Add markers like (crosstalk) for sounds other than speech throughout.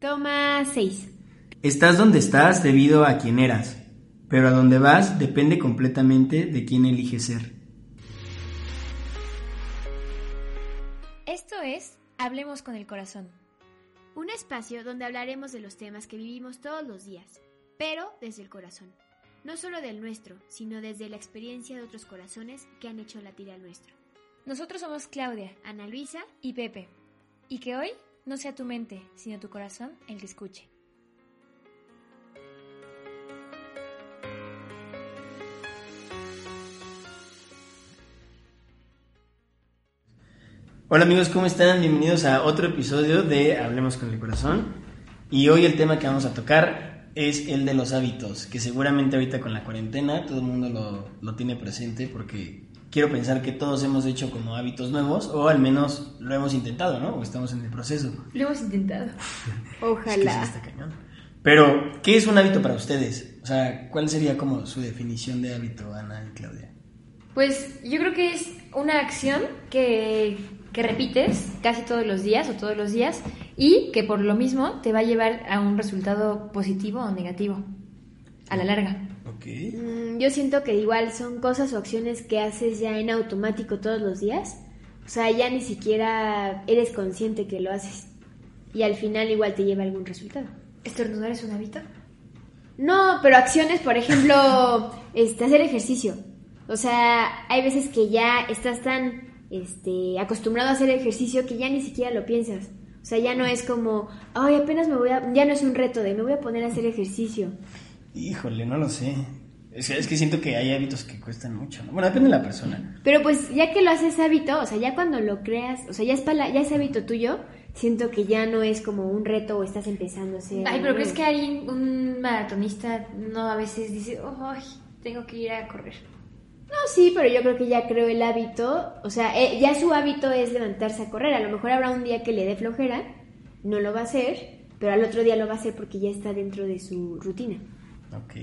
Toma 6. Estás donde estás debido a quien eras, pero a donde vas depende completamente de quién eliges ser. Esto es Hablemos con el Corazón. Un espacio donde hablaremos de los temas que vivimos todos los días, pero desde el corazón. No solo del nuestro, sino desde la experiencia de otros corazones que han hecho latir al nuestro. Nosotros somos Claudia, Ana Luisa y Pepe. Y que hoy no sea tu mente, sino tu corazón el que escuche. Hola amigos, ¿cómo están? Bienvenidos a otro episodio de Hablemos con el Corazón. Y hoy el tema que vamos a tocar es el de los hábitos, que seguramente ahorita con la cuarentena todo el mundo lo, lo tiene presente porque quiero pensar que todos hemos hecho como hábitos nuevos o al menos lo hemos intentado, ¿no? O estamos en el proceso. Lo hemos intentado. Ojalá. (laughs) Es que sí está cañón. Pero, ¿qué es un hábito para ustedes? O sea, ¿cuál sería como su definición de hábito, Ana y Claudia? Pues yo creo que es una acción que, que repites casi todos los días o todos los días y que por lo mismo te va a llevar a un resultado positivo o negativo a la larga. Ok. Mm, yo siento que igual son cosas o acciones que haces ya en automático todos los días. O sea, ya ni siquiera eres consciente que lo haces. Y al final igual te lleva a algún resultado. ¿Estornudar es un hábito? No, pero acciones, por ejemplo, (laughs) este, hacer ejercicio. O sea, hay veces que ya estás tan este, acostumbrado a hacer ejercicio que ya ni siquiera lo piensas. O sea, ya no es como, ay, apenas me voy a, ya no es un reto de me voy a poner a hacer ejercicio. Híjole, no lo sé. Es que, es que siento que hay hábitos que cuestan mucho. ¿no? Bueno, depende de la persona. Pero pues ya que lo haces hábito, o sea, ya cuando lo creas, o sea, ya es, pala- ya es hábito tuyo, siento que ya no es como un reto o estás empezando a hacer... Ay, pero crees que alguien, un maratonista, no a veces dice, ay, tengo que ir a correr. No, sí, pero yo creo que ya creo el hábito, o sea, eh, ya su hábito es levantarse a correr. A lo mejor habrá un día que le dé flojera, no lo va a hacer, pero al otro día lo va a hacer porque ya está dentro de su rutina. Ok.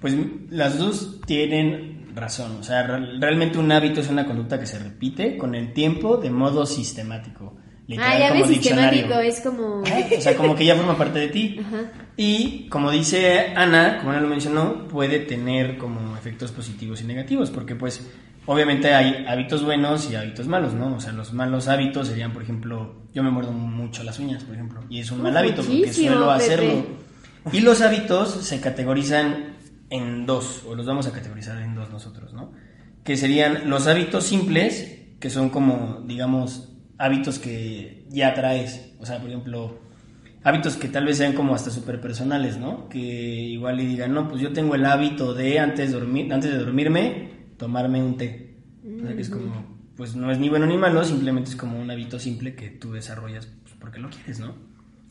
Pues las dos tienen razón. O sea, re- realmente un hábito es una conducta que se repite con el tiempo de modo sistemático. Literal, ah, ya como ves, sistemático, es como... O sea, como que ya forma parte de ti. Ajá. Y como dice Ana, como Ana lo mencionó, puede tener como efectos positivos y negativos, porque pues obviamente hay hábitos buenos y hábitos malos, ¿no? O sea, los malos hábitos serían, por ejemplo, yo me muerdo mucho las uñas, por ejemplo, y es un Uh, mal hábito porque suelo Pepe. Y los hábitos se categorizan en dos, o los vamos a categorizar en dos nosotros, ¿no? Que serían los hábitos simples, que son como, digamos, hábitos que ya traes, o sea, por ejemplo, hábitos que tal vez sean como hasta súper personales, ¿no? Que igual le digan, no, pues yo tengo el hábito de antes de, dormir, antes de dormirme, tomarme un té. O sea, que es como, pues no es ni bueno ni malo, simplemente es como un hábito simple que tú desarrollas pues, porque lo quieres, ¿no?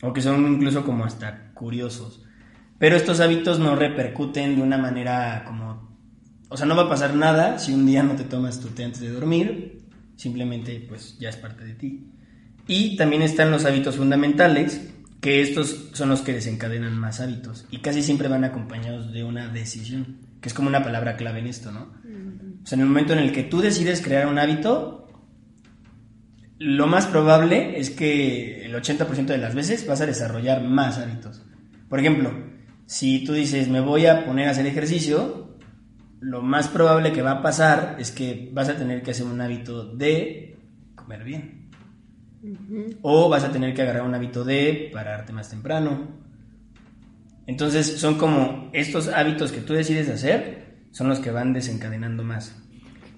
O que son incluso como hasta curiosos. Pero estos hábitos no repercuten de una manera como... O sea, no va a pasar nada si un día no te tomas tu té antes de dormir, simplemente pues ya es parte de ti. Y también están los hábitos fundamentales, que estos son los que desencadenan más hábitos y casi siempre van acompañados de una decisión, que es como una palabra clave en esto, ¿no? O sea, en el momento en el que tú decides crear un hábito, lo más probable es que el 80% de las veces vas a desarrollar más hábitos. Por ejemplo, si tú dices, me voy a poner a hacer ejercicio, lo más probable que va a pasar es que vas a tener que hacer un hábito de comer bien. O vas a tener que agarrar un hábito de pararte más temprano. Entonces son como estos hábitos que tú decides hacer, son los que van desencadenando más.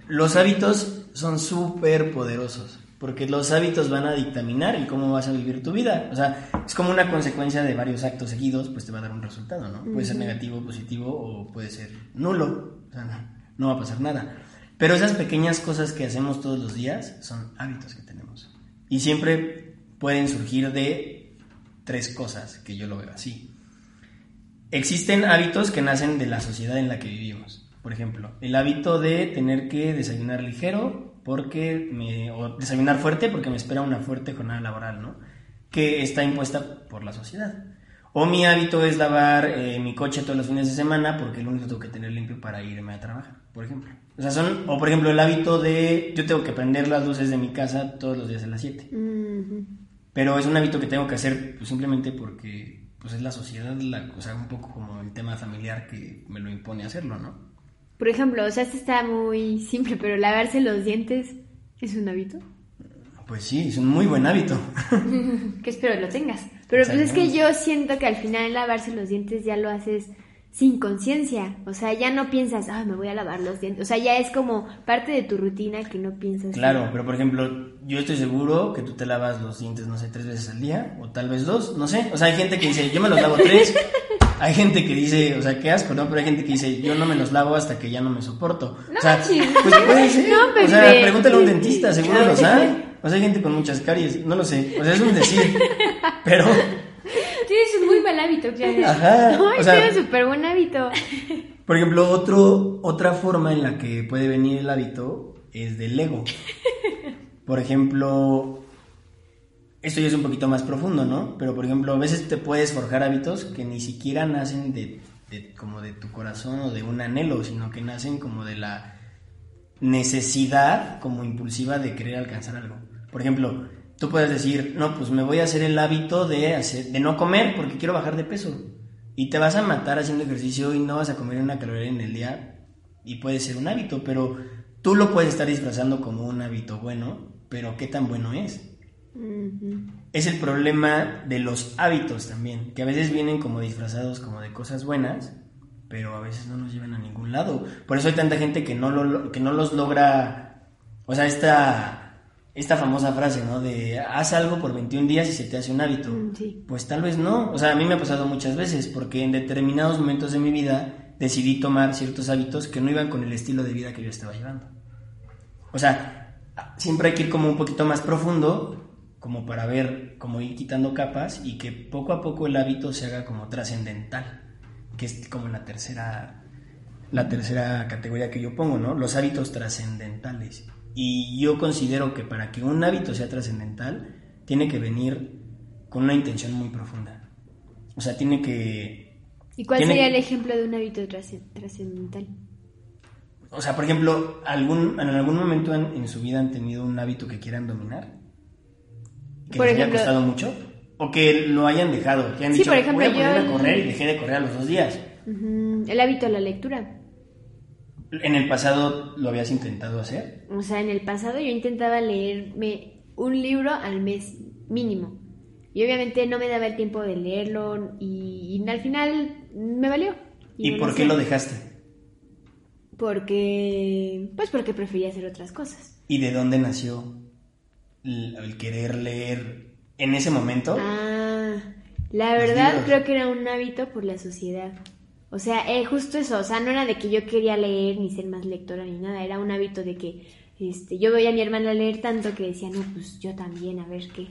Los hábitos son súper poderosos, porque los hábitos van a dictaminar el cómo vas a vivir tu vida. O sea, es como una consecuencia de varios actos seguidos, pues te va a dar un resultado, ¿no? Puede ser negativo, positivo o puede ser nulo. O sea, no, no va a pasar nada. Pero esas pequeñas cosas que hacemos todos los días son hábitos que tenemos. Y siempre pueden surgir de tres cosas que yo lo veo así. Existen hábitos que nacen de la sociedad en la que vivimos. Por ejemplo, el hábito de tener que desayunar ligero porque me, o desayunar fuerte porque me espera una fuerte jornada laboral, ¿no? Que está impuesta por la sociedad. O mi hábito es lavar eh, mi coche todos los fines de semana porque el único tengo que tener limpio para irme a trabajar, por ejemplo. O sea, son, o por ejemplo, el hábito de yo tengo que prender las luces de mi casa todos los días a las 7. Pero es un hábito que tengo que hacer pues, simplemente porque pues es la sociedad, la, o sea, un poco como el tema familiar que me lo impone hacerlo, ¿no? Por ejemplo, o sea, esto está muy simple, pero lavarse los dientes es un hábito. Pues sí, es un muy buen hábito. (laughs) que espero lo tengas. Pero pues es que yo siento que al final lavarse los dientes ya lo haces sin conciencia. O sea, ya no piensas, ah, me voy a lavar los dientes. O sea, ya es como parte de tu rutina que no piensas. Claro, pero por ejemplo, yo estoy seguro que tú te lavas los dientes, no sé, tres veces al día, o tal vez dos, no sé. O sea, hay gente que dice, yo me los lavo tres. Hay gente que dice, o sea, qué asco, ¿no? Pero hay gente que dice, yo no me los lavo hasta que ya no me soporto. No, o sea, pues puede ser. o sea, pregúntale a un dentista, seguro los (laughs) hay. O sea, hay gente con muchas caries, no lo sé. O sea, es un decir. (laughs) Pero Tienes un muy mal hábito, Claudia. Ajá. (laughs) No, o sea, tienes súper buen hábito. Por ejemplo, otro, otra forma en la que puede venir el hábito es del ego. Por ejemplo, esto ya es un poquito más profundo, ¿no? Pero por ejemplo, a veces te puedes forjar hábitos que ni siquiera nacen de, de, como de tu corazón o de un anhelo, sino que nacen como de la necesidad como impulsiva de querer alcanzar algo. Por ejemplo, tú puedes decir, no, pues me voy a hacer el hábito de, hacer, de no comer porque quiero bajar de peso. Y te vas a matar haciendo ejercicio y no vas a comer una caloría en el día. Y puede ser un hábito, pero tú lo puedes estar disfrazando como un hábito bueno, pero ¿qué tan bueno es? Es el problema de los hábitos también, que a veces vienen como disfrazados como de cosas buenas, pero a veces no nos llevan a ningún lado. Por eso hay tanta gente que no, lo, que no los logra, o sea, esta esta famosa frase, ¿no? De haz algo por 21 días y se te hace un hábito. Mm, pues tal vez no. O sea, a mí me ha pasado muchas veces porque en determinados momentos de mi vida decidí tomar ciertos hábitos que no iban con el estilo de vida que yo estaba llevando. O sea, siempre hay que ir como un poquito más profundo como para ver, como ir quitando capas y que poco a poco el hábito se haga como trascendental, que es como la tercera la tercera categoría que yo pongo, ¿no? Los hábitos trascendentales. Y yo considero que para que un hábito sea trascendental, tiene que venir con una intención muy profunda. O sea, tiene que... ¿Y cuál sería el ejemplo de un hábito trascendental? O sea, por ejemplo, algún, en algún momento en, su vida han tenido un hábito que quieran dominar, que les haya costado mucho, o que lo hayan dejado, que han dicho, por ejemplo, voy a, a correr y dejé de correr a los dos días. El hábito de la lectura. ¿En el pasado lo habías intentado hacer? O sea, en el pasado yo intentaba leerme un libro al mes mínimo. Y obviamente no me daba el tiempo de leerlo y, al final me valió. ¿Y, por qué lo dejaste? Porque... Pues porque prefería hacer otras cosas. ¿Y de dónde nació el, querer leer en ese momento? Ah, la verdad creo que era un hábito por la sociedad. O sea, eh, justo eso, o sea, no era de que yo quería leer ni ser más lectora ni nada, era un hábito de que este, yo veía a mi hermana leer tanto que decía, no, pues yo también, a ver qué.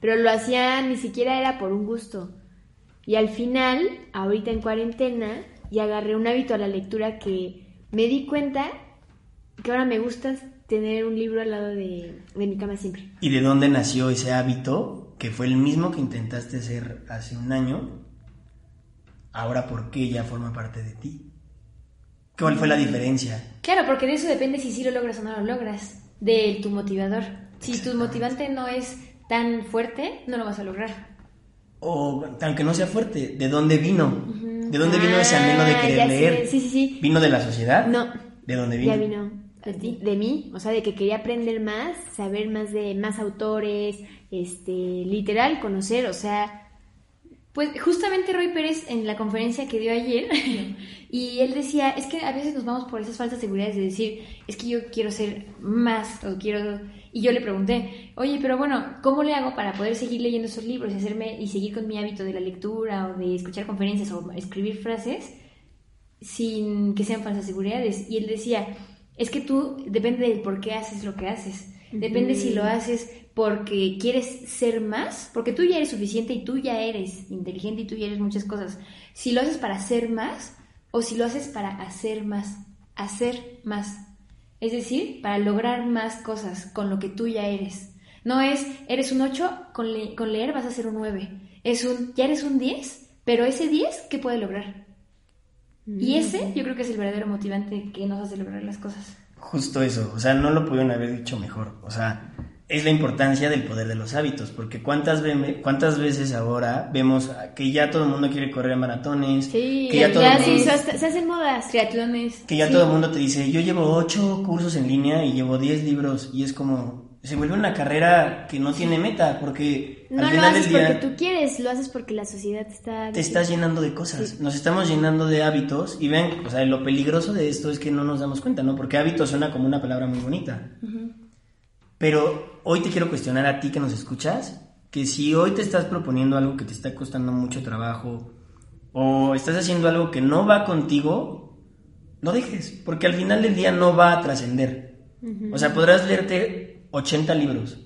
Pero lo hacía, ni siquiera era por un gusto. Y al final, ahorita en cuarentena, y agarré un hábito a la lectura que me di cuenta que ahora me gusta tener un libro al lado de, de mi cama siempre. ¿Y de dónde nació ese hábito que fue el mismo que intentaste hacer hace un año ahora por qué ya forma parte de ti. ¿Cuál fue la diferencia? Claro, porque de eso depende si sí lo logras o no lo logras, de tu motivador. Si tu motivante no es tan fuerte, no lo vas a lograr. O aunque no sea fuerte, ¿de dónde vino? ¿De dónde vino ese anhelo de ah, querer leer? Sí, sí, sí. ¿Vino de la sociedad? No. ¿De dónde vino? Ya vino. ¿De ti? De mí, o sea, de que quería aprender más, saber más de más autores, este, literal, conocer, o sea, pues justamente Roy Pérez en la conferencia que dio ayer, (laughs) y él decía, es que a veces nos vamos por esas falsas seguridades de decir, es que yo quiero ser más, o quiero... Y yo le pregunté, oye, pero bueno, ¿cómo le hago para poder seguir leyendo esos libros y, hacerme, y seguir con mi hábito de la lectura o de escuchar conferencias o escribir frases sin que sean falsas seguridades? Y él decía, es que tú depende del por qué haces lo que haces. Depende si lo haces porque quieres ser más, porque tú ya eres suficiente y tú ya eres inteligente y tú ya eres muchas cosas. Si lo haces para ser más o si lo haces para hacer más, hacer más. Es decir, para lograr más cosas con lo que tú ya eres. No es, eres un 8, con, con leer vas a ser un 9. Es un, ya eres un 10, pero ese 10, ¿qué puede lograr? Y Mm. ese yo creo que es el verdadero motivante que nos hace lograr las cosas. Justo eso, o sea, no lo pudieron haber dicho mejor. O sea, es la importancia del poder de los hábitos, porque cuántas, ve- cuántas veces ahora vemos que ya todo el mundo quiere correr maratones, Sí, que ya, todo ya el mundo, hasta- se hacen modas. Triatlones. que ya sí. todo el mundo te dice, yo llevo ocho cursos en línea y llevo 10 libros, y es como, se vuelve una carrera que no tiene meta, porque No al lo final haces del día porque tú quieres, lo haces porque la sociedad está... te estás llenando de cosas, nos estamos llenando de hábitos, y ven, o sea, lo peligroso de esto es que no nos damos cuenta, ¿no? Porque hábito suena como una palabra muy bonita. Pero hoy te quiero cuestionar a ti que nos escuchas, que si hoy te estás proponiendo algo que te está costando mucho trabajo o estás haciendo algo que no va contigo, no dejes, porque al final del día no va a trascender. O sea, podrás leerte 80 libros,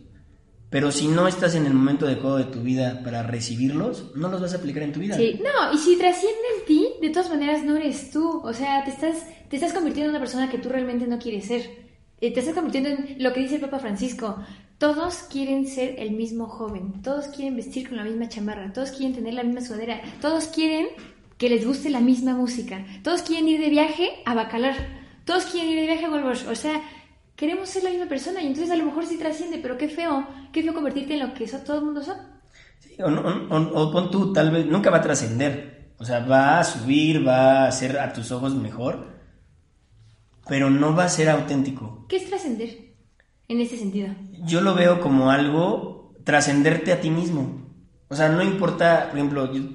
pero si no estás en el momento adecuado de tu vida para recibirlos, no los vas a aplicar en tu vida. Sí, no, y si trasciende en ti, de todas maneras no eres tú. O sea, te estás, te estás convirtiendo en una persona que tú realmente no quieres ser. Eh, Te estás convirtiendo en lo que dice el Papa Francisco. Todos quieren ser el mismo joven, todos quieren vestir con la misma chamarra, todos quieren tener la misma sudadera, todos quieren que les guste la misma música, todos quieren ir de viaje a Bacalar, todos quieren ir de viaje a Goldbush. O sea, queremos ser la misma persona y entonces a lo mejor sí trasciende, pero qué feo, qué feo convertirte en lo que todo el mundo son. Sí, o, no- o- o- o pon tú, tal vez nunca va a trascender. O sea, va a subir, va a ser a tus ojos mejor, pero no va a ser auténtico. ¿Qué es trascender en este sentido? Yo lo veo como algo trascenderte a ti mismo. O sea, no importa, por ejemplo, yo-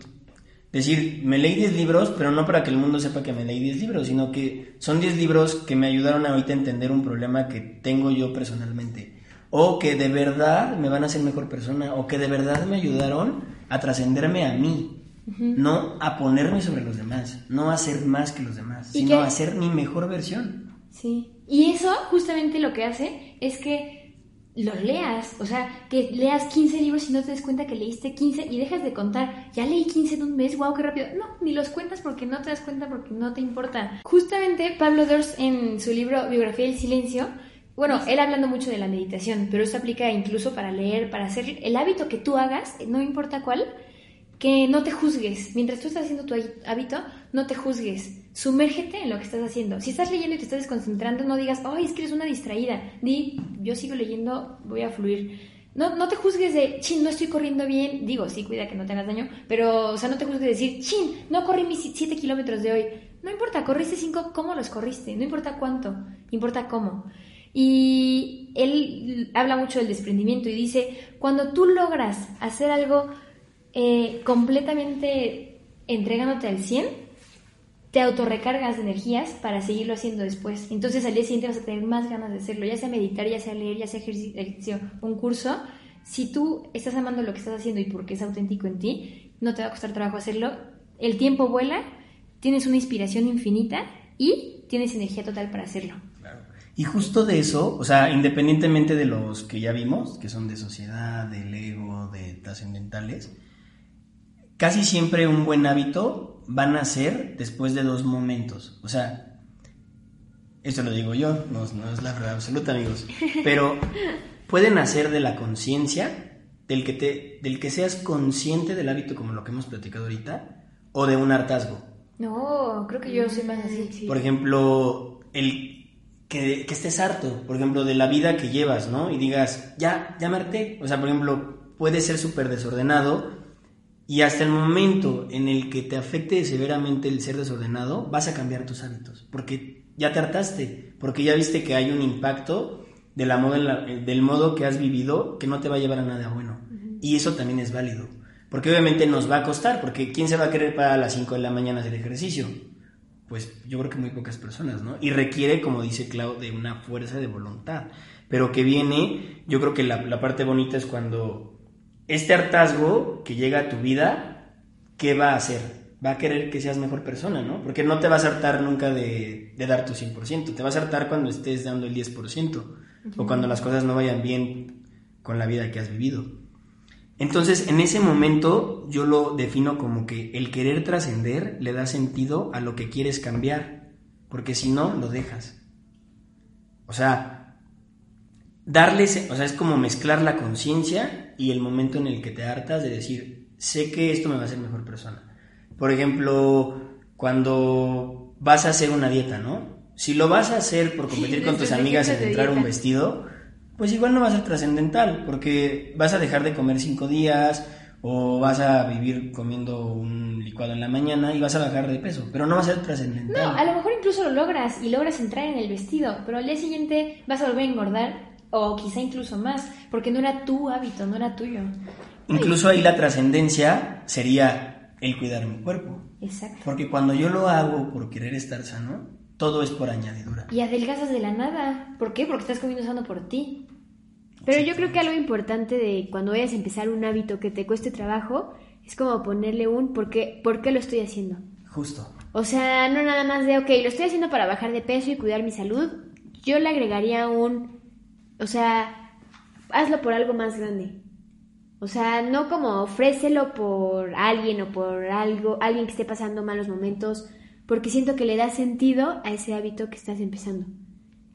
decir, me leí 10 libros, pero no para que el mundo sepa que me leí 10 libros, sino que son 10 libros que me ayudaron ahorita a entender un problema que tengo yo personalmente. O que de verdad me van a hacer mejor persona, o que de verdad me ayudaron a trascenderme a mí. No a ponerme sobre los demás, no a ser más que los demás, ¿Y sino qué? a ser mi mejor versión. Sí. Y eso justamente lo que hace es que los leas, o sea, que leas 15 libros y no te des cuenta que leíste 15 y dejas de contar, ya leí 15 en un mes, wow, qué rápido. No, ni los cuentas porque no te das cuenta porque no te importa. Justamente Pablo Dors en su libro Biografía del Silencio, bueno, él hablando mucho de la meditación, pero eso aplica incluso para leer, para hacer el hábito que tú hagas, no importa cuál, que no te juzgues. Mientras tú estás haciendo tu hábito, no te juzgues. Sumérgete en lo que estás haciendo. Si estás leyendo y te estás desconcentrando, no digas, ay, es que eres una distraída. Di, yo sigo leyendo, voy a fluir. No, no te juzgues de, chin, no estoy corriendo bien. Digo, sí, cuida que no te hagas daño. Pero, o sea, no te juzgues de decir, chin, no corrí mis 7 kilómetros de hoy. No importa, corriste 5, ¿cómo los corriste? No importa cuánto, importa cómo. Y él habla mucho del desprendimiento y dice, cuando tú logras hacer algo eh, completamente entregándote al 100, te autorrecargas de energías para seguirlo haciendo después. Entonces al día siguiente vas a tener más ganas de hacerlo, ya sea meditar, ya sea leer, ya sea ejercicio, un curso. Si tú estás amando lo que estás haciendo y porque es auténtico en ti, no te va a costar trabajo hacerlo. El tiempo vuela, tienes una inspiración infinita y tienes energía total para hacerlo. Y justo de eso, o sea, independientemente de los que ya vimos, que son de sociedad, del ego, de trascendentales, casi siempre un buen hábito va a nacer después de dos momentos. O sea, esto lo digo yo, no, no es la verdad absoluta, amigos, pero puede nacer de la conciencia, del que te, del que seas consciente del hábito como lo que hemos platicado ahorita, o de un hartazgo. No, creo que yo soy más así. Sí. Por ejemplo, el que, que estés harto, por ejemplo, de la vida que llevas, ¿no? Y digas, ya, ya me harté. O sea, por ejemplo, puede ser súper desordenado y hasta el momento en el que te afecte severamente el ser desordenado, vas a cambiar tus hábitos, porque ya te hartaste, porque ya viste que hay un impacto de la modo la- del modo que has vivido que no te va a llevar a nada bueno. Y eso también es válido. Porque obviamente nos va a costar, porque ¿quién se va a querer para las 5 de la mañana hacer ejercicio? Pues yo creo que muy pocas personas, ¿no? Y requiere, como dice Clau, de una fuerza de voluntad. Pero que viene, yo creo que la, la parte bonita es cuando este hartazgo que llega a tu vida, ¿qué va a hacer? Va a querer que seas mejor persona, ¿no? Porque no te vas a hartar nunca de, de dar tu 100%, te vas a hartar cuando estés dando el 10%. o cuando las cosas no vayan bien con la vida que has vivido. Entonces, en ese momento yo lo defino como que el querer trascender le da sentido a lo que quieres cambiar, porque si no, lo dejas. O sea, darle, o sea, es como mezclar la conciencia y el momento en el que te hartas de decir, sé que esto me va a hacer mejor persona. Por ejemplo, cuando vas a hacer una dieta, ¿no? Si lo vas a hacer por competir con tus amigas en entrar un vestido, pues igual no va a ser trascendental, porque vas a dejar de comer cinco días o vas a vivir comiendo un licuado en la mañana y vas a bajar de peso, pero no va a ser trascendental. No, a lo mejor incluso lo logras y logras entrar en el vestido, pero al día siguiente vas a volver a engordar o quizá incluso más, porque no era tu hábito, no era tuyo. Incluso ahí la trascendencia sería el cuidar mi cuerpo. Exacto. Porque cuando yo lo hago por querer estar sano, todo es por añadidura. Y adelgazas de la nada. ¿Por qué? Porque estás comiendo sano por ti. Pero yo creo que algo importante de cuando vayas a empezar un hábito que te cueste trabajo es como ponerle un ¿por qué, ¿por qué lo estoy haciendo? Justo. O sea, no nada más de, ok, lo estoy haciendo para bajar de peso y cuidar mi salud. Yo le agregaría un, o sea, hazlo por algo más grande. O sea, no como ofrécelo por alguien o por algo, alguien que esté pasando malos momentos, porque siento que le da sentido a ese hábito que estás empezando.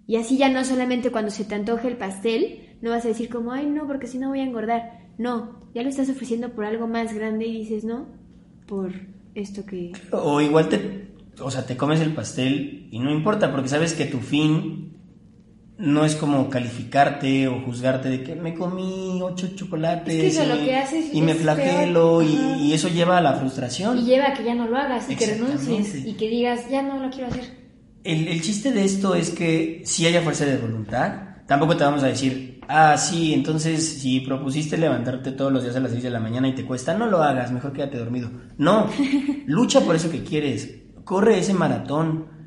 Y así ya no solamente cuando se te antoje el pastel, no vas a decir como, ay, no, porque si no voy a engordar. No, ya lo estás ofreciendo por algo más grande y dices, no, por esto que... O igual te, o sea, te comes el pastel y no importa, porque sabes que tu fin no es como calificarte o juzgarte de que me comí ocho chocolates y, me flagelo y, eso lleva a la frustración. Y lleva a que ya no lo hagas y que renuncies y que digas, ya no lo quiero hacer. El, el chiste de esto es que si haya fuerza de voluntad, tampoco te vamos a decir, ah, sí, entonces si propusiste levantarte todos los días a las 6 de la mañana y te cuesta, no lo hagas, mejor quédate dormido. No, (laughs) lucha por eso que quieres, corre ese maratón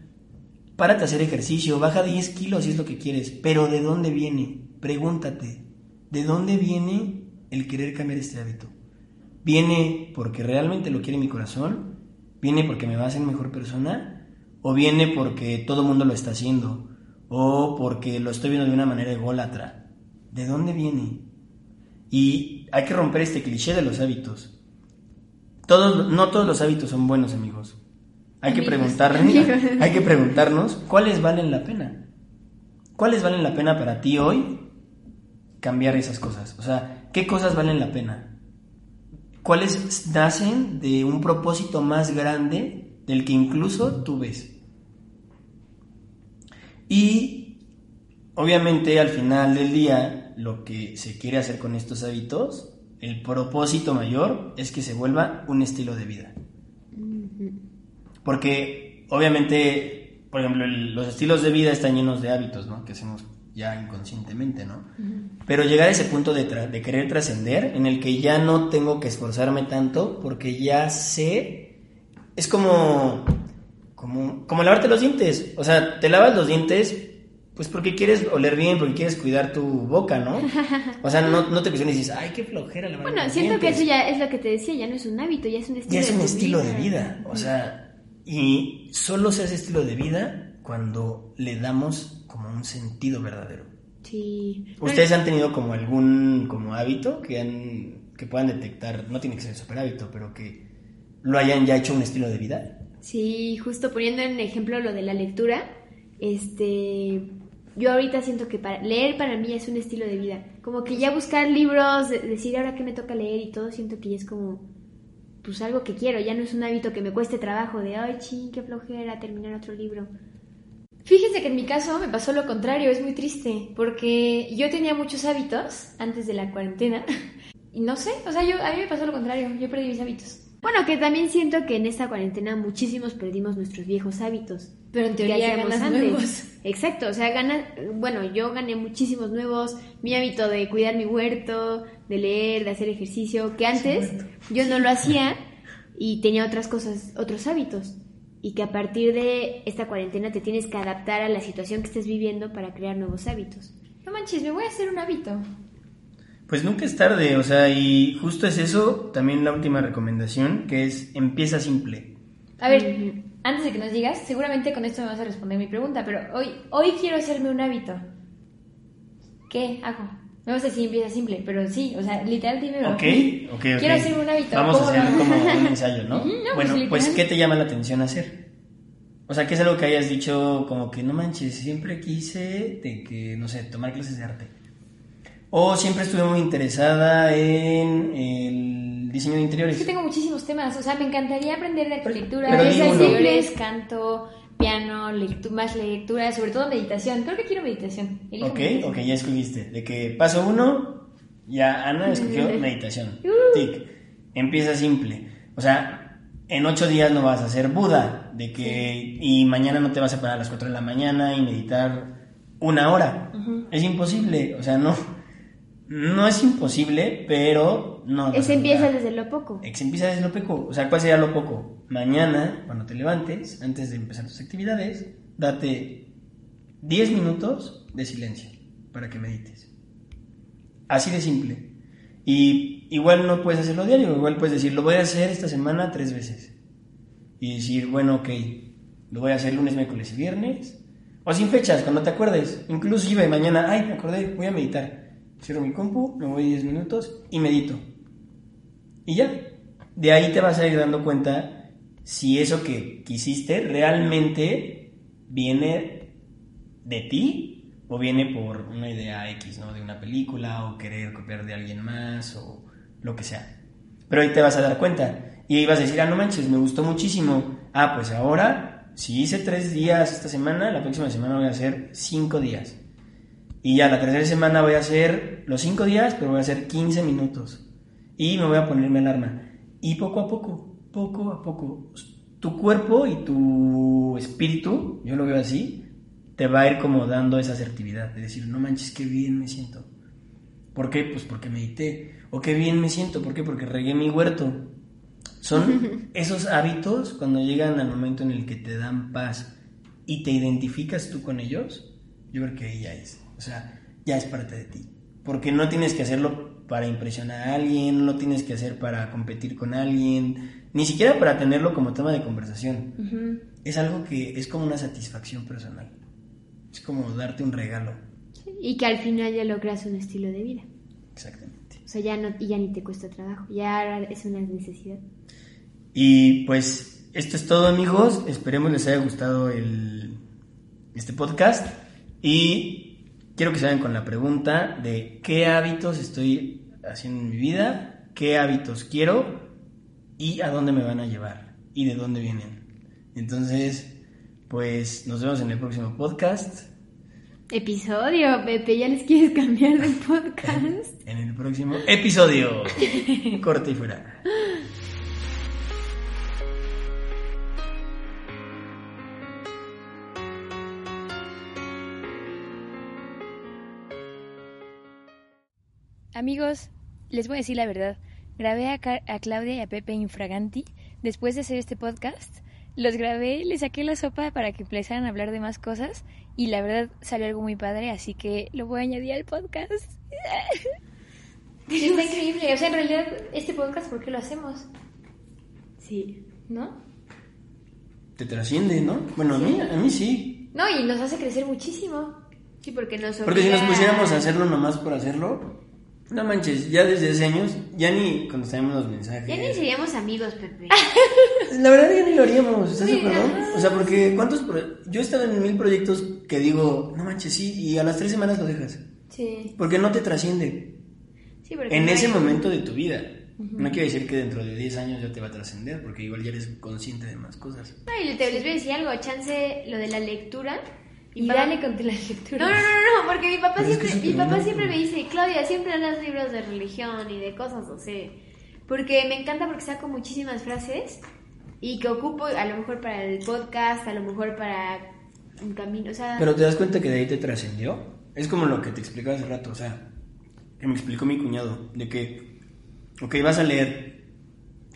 Párate a hacer ejercicio, baja 10 kilos si es lo que quieres, pero ¿de dónde viene? Pregúntate, ¿de dónde viene el querer cambiar este hábito? ¿Viene porque realmente lo quiere mi corazón? ¿Viene porque me va a hacer mejor persona? ¿O viene porque todo el mundo lo está haciendo? ¿O porque lo estoy viendo de una manera ególatra? ¿De dónde viene? Y hay que romper este cliché de los hábitos. Todos, no todos los hábitos son buenos, amigos. Hay que, preguntar, hay que preguntarnos cuáles valen la pena. ¿Cuáles valen la pena para ti hoy cambiar esas cosas? O sea, ¿qué cosas valen la pena? ¿Cuáles nacen de un propósito más grande del que incluso tú ves? Y obviamente al final del día lo que se quiere hacer con estos hábitos, el propósito mayor es que se vuelva un estilo de vida. Porque obviamente, por ejemplo, los estilos de vida están llenos de hábitos, ¿no? Que hacemos ya inconscientemente, ¿no? Pero llegar a ese punto de, de querer trascender, en el que ya no tengo que esforzarme tanto, porque ya sé, es como, como, como lavarte los dientes. O sea, te lavas los dientes pues porque quieres oler bien, porque quieres cuidar tu boca, ¿no? O sea, no, no te cuestiones y dices, ay, qué flojera la Bueno, siento que eso ya es lo que te decía, ya no es un hábito, ya es un estilo ya es un estilo de vida. O sea, y solo se hace estilo de vida cuando le damos como un sentido verdadero. Sí. ¿Ustedes han tenido como algún como hábito que han que puedan detectar, no tiene que ser super hábito, pero que lo hayan ya hecho un estilo de vida? Sí, justo poniendo en ejemplo lo de la lectura, este yo ahorita siento que para leer para mí es un estilo de vida. Como que ya buscar libros, decir ahora qué me toca leer y todo, siento que ya es como pues algo que quiero, ya no es un hábito que me cueste trabajo de, ay, ching, qué flojera terminar otro libro. Fíjense que en mi caso me pasó lo contrario, es muy triste, porque yo tenía muchos hábitos antes de la cuarentena (laughs) y no sé, o sea, yo, a mí me pasó lo contrario, yo perdí mis hábitos. Bueno, que también siento que en esta cuarentena muchísimos perdimos nuestros viejos hábitos. Pero en teoría ganas nuevos. Exacto, o sea, gana, bueno, yo gané muchísimos nuevos, mi hábito de cuidar mi huerto, de leer, de hacer ejercicio, que antes yo no lo hacía y tenía otras cosas, otros hábitos. Y que a partir de esta cuarentena te tienes que adaptar a la situación que estés viviendo para crear nuevos hábitos. No manches, me voy a hacer un hábito. Pues nunca es tarde, o sea, y justo es eso, también la última recomendación, que es empieza simple. A ver, antes de que nos digas, seguramente con esto me vas a responder mi pregunta, pero hoy, hoy quiero hacerme un hábito. ¿qué hago? No sé si empieza simple, pero sí, o sea, literal dímelo. Ok, ok, ok. Quiero hacer un hábito. Vamos a ¿cómo hacer como un (laughs) ensayo, ¿no? No, bueno, pues, pues. ¿qué te llama la atención hacer? O sea, ¿qué es algo que hayas dicho como que no manches, siempre quise de que, no sé, tomar clases de arte? O siempre estuve muy interesada en el diseño de interiores. Es que tengo muchísimos temas, o sea, me encantaría aprender de arquitectura, interiores, canto, piano, lectu- más lectura, sobre todo meditación. Creo que quiero meditación. Elijo Ok, meditación. ok, ya escogiste. De que paso uno, ya Ana escogió meditación. Uh. Tic. Empieza simple. O sea, en ocho días no vas a ser Buda. De que. Y mañana no te vas a parar a las 4 de la mañana y meditar una hora. Es imposible. O sea, no. No es imposible, pero no. a empieza desde lo poco. Ex empieza desde lo poco. O sea, ¿cuál sería lo poco? Mañana, cuando te levantes, antes de empezar tus actividades, date 10 minutos de silencio para que medites. Así de simple. Y igual no puedes hacerlo diario, igual puedes decir, lo voy a hacer esta semana tres veces. Y decir, bueno, ok, lo voy a hacer lunes, miércoles y viernes. O sin fechas, cuando te acuerdes. Inclusive mañana, ay, me acordé, voy a meditar. Cierro mi compu, me voy 10 minutos y medito. Y ya. De ahí te vas a ir dando cuenta si eso que quisiste realmente viene de ti o viene por una idea X, ¿no? De una película o querer copiar de alguien más o lo que sea. Pero ahí te vas a dar cuenta. Y ahí vas a decir, ah, no manches, me gustó muchísimo. Ah, pues ahora, si hice tres días esta semana, la próxima semana voy a hacer cinco días. Y ya la tercera semana voy a hacer los 5 días, pero voy a hacer 15 minutos. Y me voy a ponerme alarma. Y poco a poco, poco a poco, tu cuerpo y tu espíritu, yo lo veo así, te va a ir como dando esa asertividad. De decir, no manches, qué bien me siento. ¿Por qué? Pues porque medité. O qué bien me siento. ¿Por qué? Porque regué mi huerto. Son (laughs) esos hábitos cuando llegan al momento en el que te dan paz y te identificas tú con ellos, yo creo que ahí ya es. O sea, ya es parte de ti. Porque no tienes que hacerlo para impresionar a alguien, no lo tienes que hacer para competir con alguien, ni siquiera para tenerlo como tema de conversación. Es algo que es como una satisfacción personal. Es como darte un regalo. Y que al final ya logras un estilo de vida. Exactamente. O sea, ya, no, ya ni te cuesta trabajo. Ya es una necesidad. Y pues esto es todo amigos. Esperemos les haya gustado el, este podcast. Y quiero que se vayan con la pregunta de qué hábitos estoy haciendo en mi vida, qué hábitos quiero y a dónde me van a llevar y de dónde vienen. Entonces, pues nos vemos en el próximo podcast. Episodio, Pepe, ¿ya les quieres cambiar de (laughs) podcast? En el próximo episodio. (laughs) Corte y fuera. Amigos, les voy a decir la verdad. Grabé a, Ca- a Claudia y a Pepe Infraganti después de hacer este podcast. Los grabé, les saqué la sopa para que empezaran a hablar de más cosas y la verdad salió algo muy padre, así que lo voy a añadir al podcast. (laughs) Sí, está increíble. O sea, en realidad, este podcast, ¿por qué lo hacemos? Sí. ¿No? Te trasciende, ¿no? Bueno, a mí, a mí sí. No, y nos hace crecer muchísimo. Sí, porque nos Porque si nos pusiéramos a hacerlo nomás por hacerlo, no manches, ya desde hace años, ya ni contestaríamos los mensajes. Ya ni seríamos amigos, Pepe. (laughs) La verdad ya ni lo haríamos, ¿estás de acuerdo? O sea, porque ¿cuántos pro- yo he estado en mil proyectos que digo, no manches, sí, y a las tres semanas lo dejas. Sí. Porque no te trasciende. Sí, porque En no ese hay- momento de tu vida. No quiere decir que dentro de 10 años ya te va a trascender, porque igual ya eres consciente de más cosas. No, y te, les voy a decir algo, chance lo de la lectura. Y papá- dale con la lectura. No, no, no, no, porque mi papá Pero es que siempre, mi papá siempre me dice, Claudia, siempre lees libros de religión y de cosas así. Porque me encanta porque saco muchísimas frases y que ocupo a lo mejor para el podcast, a lo mejor para un camino, o sea... Pero te das cuenta que de ahí te trascendió. Es como lo que te explicaba hace rato, o sea, que me explicó mi cuñado, de que, ok, vas a leer,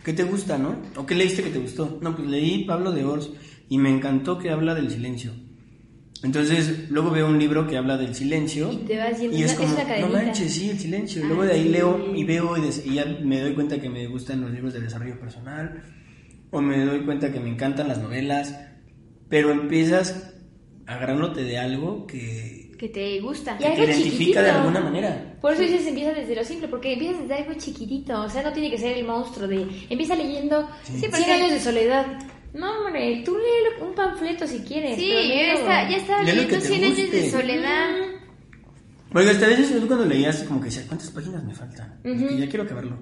¿qué te gusta, no? ¿O qué leíste que te gustó? No, pues leí Pablo de Ors y me encantó que habla del silencio. Entonces, luego veo un libro que habla del silencio Y te vas yendo, y es como, no manches, sí, el silencio. Ah, luego de ahí sí. leo y veo y, des- y ya me doy cuenta que me gustan los libros de desarrollo personal o me doy cuenta que me encantan las novelas, pero empiezas agarrándote de algo que, que te gusta. Y Que te algo identifica chiquitito. de alguna manera. Por eso dices empieza desde lo simple, porque empiezas desde algo chiquitito, o sea, no tiene que ser el monstruo de empieza leyendo Sí, 100 porque- años de soledad. No, hombre, tú lee un panfleto si quieres. Sí, pero yo ya estaba leyendo que te 100 años de soledad. Porque hasta a veces yo cuando leías como que decías, ¿cuántas páginas me faltan? Porque ya quiero acabarlo.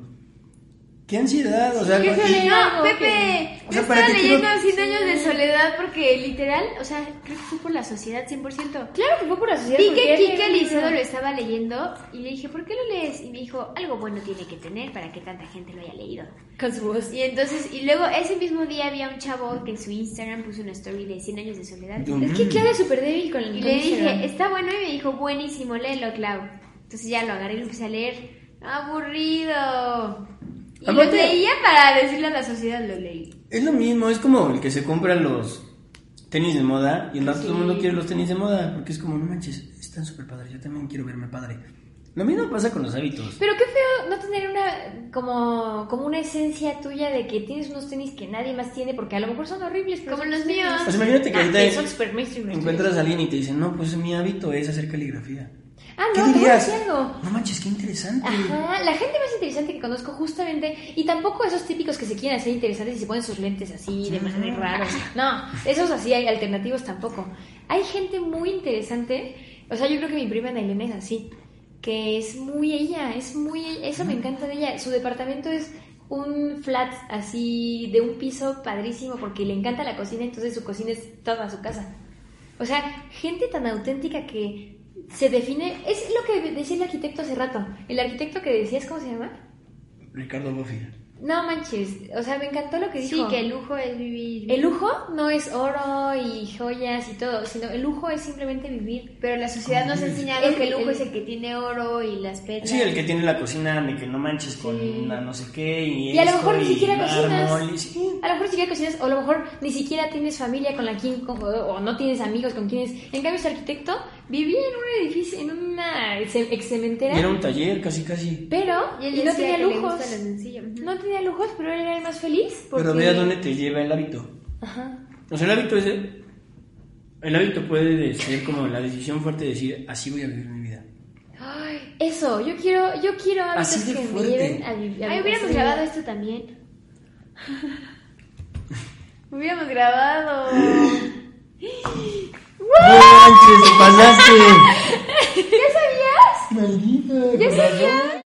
¡Qué ansiedad! O sea, ¿Qué? No, Pepe, O yo sea, ¿para estaba leyendo quiero- 100 años de soledad porque literal, o sea, creo que fue por la sociedad 100%. Claro que fue por la sociedad. Vi que Kike Alicedo lo estaba leyendo y le dije, ¿por qué lo lees? Y me dijo, algo bueno tiene que tener para que tanta gente lo haya leído. Con su voz. Y entonces, y luego ese mismo día había un chavo que en su Instagram puso una story de 100 años de soledad. Yo- Es que Clara es súper débil con el Y con le Instagram. dije, está bueno, y me dijo, buenísimo, léelo, Clau. Entonces ya lo agarré y lo empecé a leer. Aburrido. Y lo leía para decirle a la sociedad, lo leí. Es lo mismo, es como el que se compra los tenis de moda y el rato todo el mundo quiere los tenis de moda porque es como, no manches, están súper padres, yo también quiero verme padre. Lo mismo pasa con los hábitos. Pero qué feo no tener una como, como una esencia tuya de que tienes unos tenis que nadie más tiene porque a lo mejor son horribles. pero Como los míos. Pues imagínate que Ah, ahorita que son encuentras a alguien y te dice, no, pues mi hábito es hacer caligrafía. Ah, ¿Qué no, a dirías? algo. No manches, qué interesante. Ajá, la gente más interesante que conozco justamente, y tampoco esos típicos que se quieren hacer interesantes y se ponen sus lentes así de manera rara. No, esos así hay alternativos tampoco. Hay gente muy interesante, o sea, yo creo que mi prima Nailena es así, que es muy ella, es muy, eso me encanta de ella. Su departamento es un flat así de un piso padrísimo porque le encanta la cocina, entonces su cocina es toda su casa. O sea, gente tan auténtica que se define. Es lo que decía el arquitecto hace rato. El arquitecto que decías, ¿cómo se llama? Ricardo Buffy. No manches. O sea, me encantó lo que Sí, dijo. que el lujo es vivir. El lujo no es oro y joyas y todo, sino el lujo es simplemente vivir. Pero la sociedad nos ha enseñado El- que el lujo el- es el que tiene oro y las perlas. Sí, el que tiene la cocina de que no manches con Sí. una no sé qué y, Y a lo mejor ni siquiera y cocinas. sí. A lo mejor ni siquiera cocinas, o a lo mejor ni siquiera tienes familia con la quien, con- o no tienes amigos con quienes. En cambio, ese arquitecto vivía en un edificio, en una ex cementera. Era un taller casi casi. Pero, Y él y no tenía lujos. No tenía lujos, pero él era el más feliz. Porque... Pero ve a dónde te lleva el hábito. Ajá. O sea, el hábito es... El hábito puede ser como la decisión fuerte de decir, así voy a vivir mi vida. Ay, eso, yo quiero, yo quiero hábitos Así de que fuerte. me lleven a vivir. Ay, hubiéramos grabado esto también. (laughs) (laughs) (laughs) hubiéramos grabado. ¡No manches, te pasaste! (laughs) ¿Ya sabías? ¡Maldita! ¿Ya sabías?